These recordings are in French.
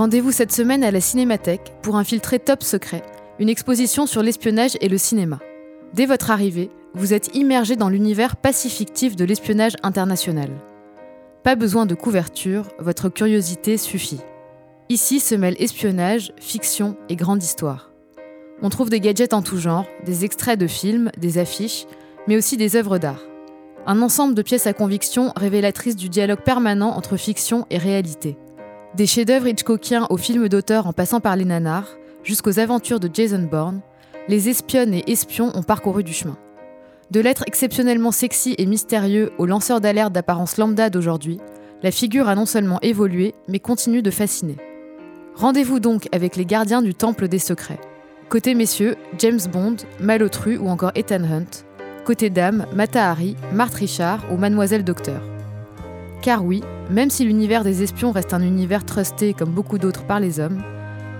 Rendez-vous cette semaine à la Cinémathèque pour infiltrer Top Secret, une exposition sur l'espionnage et le cinéma. Dès votre arrivée, vous êtes immergé dans l'univers pacifictif de l'espionnage international. Pas besoin de couverture, votre curiosité suffit. Ici se mêlent espionnage, fiction et grande histoire. On trouve des gadgets en tout genre, des extraits de films, des affiches, mais aussi des œuvres d'art. Un ensemble de pièces à conviction révélatrices du dialogue permanent entre fiction et réalité. Des chefs-d'œuvre Hitchcockiens aux films d'auteur en passant par les nanars, jusqu'aux aventures de Jason Bourne, les espionnes et espions ont parcouru du chemin. De l'être exceptionnellement sexy et mystérieux au lanceur d'alerte d'apparence lambda d'aujourd'hui, la figure a non seulement évolué, mais continue de fasciner. Rendez-vous donc avec les gardiens du Temple des Secrets. Côté messieurs, James Bond, Malotru ou encore Ethan Hunt. Côté dames, Mata Hari, Marthe Richard ou Mademoiselle Docteur. Car oui, même si l'univers des espions reste un univers trusté comme beaucoup d'autres par les hommes,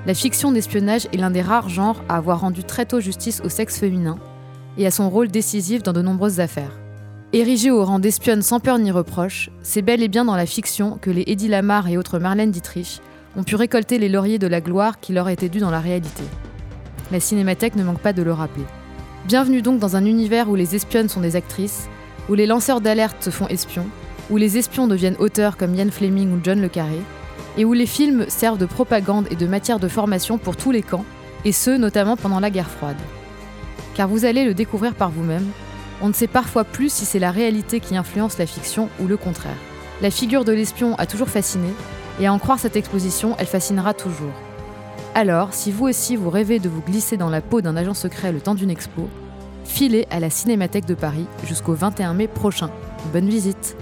la fiction d'espionnage est l'un des rares genres à avoir rendu très tôt justice au sexe féminin et à son rôle décisif dans de nombreuses affaires. Érigée au rang d'espionne sans peur ni reproche, c'est bel et bien dans la fiction que les Eddie Lamar et autres Marlène Dietrich ont pu récolter les lauriers de la gloire qui leur étaient dus dans la réalité. La cinémathèque ne manque pas de le rappeler. Bienvenue donc dans un univers où les espionnes sont des actrices, où les lanceurs d'alerte se font espions, où les espions deviennent auteurs comme Ian Fleming ou John Le Carré, et où les films servent de propagande et de matière de formation pour tous les camps, et ce notamment pendant la guerre froide. Car vous allez le découvrir par vous-même, on ne sait parfois plus si c'est la réalité qui influence la fiction ou le contraire. La figure de l'espion a toujours fasciné, et à en croire cette exposition, elle fascinera toujours. Alors, si vous aussi vous rêvez de vous glisser dans la peau d'un agent secret le temps d'une expo, filez à la Cinémathèque de Paris jusqu'au 21 mai prochain. Bonne visite